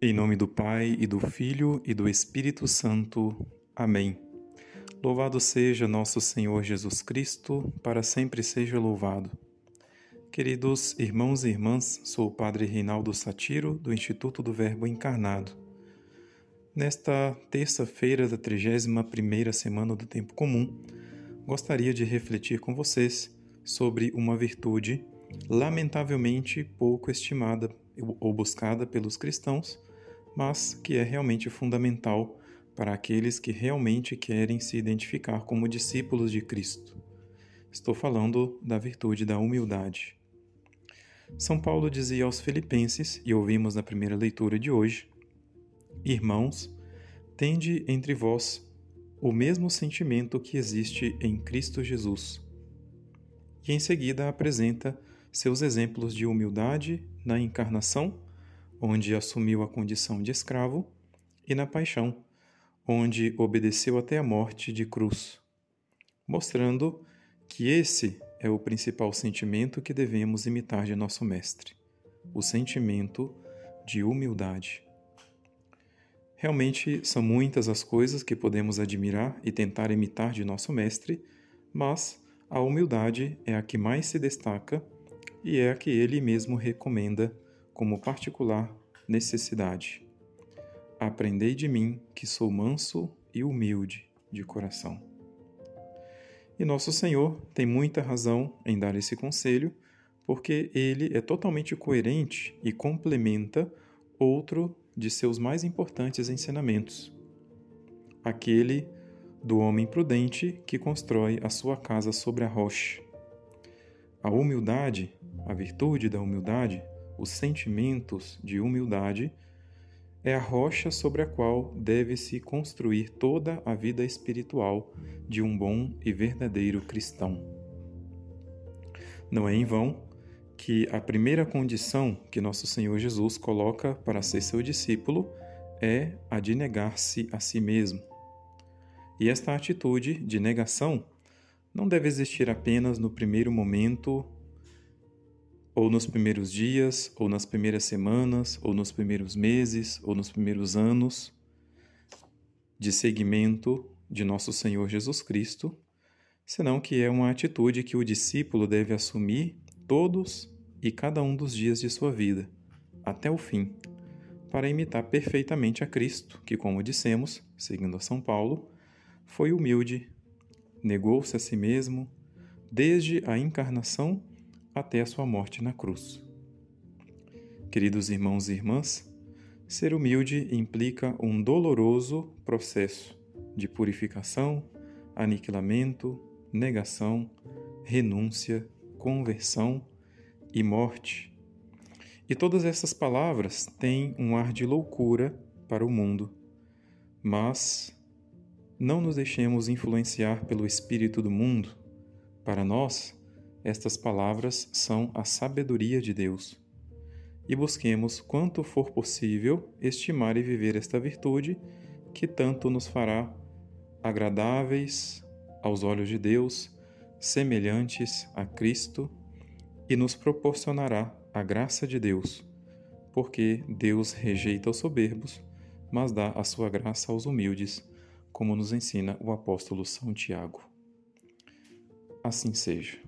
Em nome do Pai e do Filho e do Espírito Santo. Amém. Louvado seja nosso Senhor Jesus Cristo, para sempre seja louvado. Queridos irmãos e irmãs, sou o Padre Reinaldo Satiro, do Instituto do Verbo Encarnado. Nesta terça-feira da 31ª semana do Tempo Comum, gostaria de refletir com vocês sobre uma virtude lamentavelmente pouco estimada ou buscada pelos cristãos, mas que é realmente fundamental para aqueles que realmente querem se identificar como discípulos de Cristo. Estou falando da virtude da humildade. São Paulo dizia aos Filipenses, e ouvimos na primeira leitura de hoje: Irmãos, tende entre vós o mesmo sentimento que existe em Cristo Jesus. E em seguida apresenta seus exemplos de humildade na encarnação onde assumiu a condição de escravo, e na paixão, onde obedeceu até a morte de cruz, mostrando que esse é o principal sentimento que devemos imitar de nosso Mestre, o sentimento de humildade. Realmente são muitas as coisas que podemos admirar e tentar imitar de nosso Mestre, mas a humildade é a que mais se destaca e é a que ele mesmo recomenda como particular necessidade. Aprendei de mim, que sou manso e humilde de coração. E nosso Senhor tem muita razão em dar esse conselho, porque ele é totalmente coerente e complementa outro de seus mais importantes ensinamentos, aquele do homem prudente que constrói a sua casa sobre a rocha. A humildade, a virtude da humildade, os sentimentos de humildade, é a rocha sobre a qual deve-se construir toda a vida espiritual de um bom e verdadeiro cristão. Não é em vão que a primeira condição que nosso Senhor Jesus coloca para ser seu discípulo é a de negar-se a si mesmo. E esta atitude de negação não deve existir apenas no primeiro momento ou nos primeiros dias, ou nas primeiras semanas, ou nos primeiros meses, ou nos primeiros anos de seguimento de nosso Senhor Jesus Cristo, senão que é uma atitude que o discípulo deve assumir todos e cada um dos dias de sua vida, até o fim, para imitar perfeitamente a Cristo, que, como dissemos, seguindo a São Paulo, foi humilde, negou-se a si mesmo, desde a encarnação até a sua morte na cruz. Queridos irmãos e irmãs, ser humilde implica um doloroso processo de purificação, aniquilamento, negação, renúncia, conversão e morte. E todas essas palavras têm um ar de loucura para o mundo, mas não nos deixemos influenciar pelo espírito do mundo. Para nós, estas palavras são a sabedoria de Deus. E busquemos, quanto for possível, estimar e viver esta virtude que tanto nos fará agradáveis aos olhos de Deus, semelhantes a Cristo e nos proporcionará a graça de Deus, porque Deus rejeita os soberbos, mas dá a sua graça aos humildes, como nos ensina o apóstolo São Tiago. Assim seja.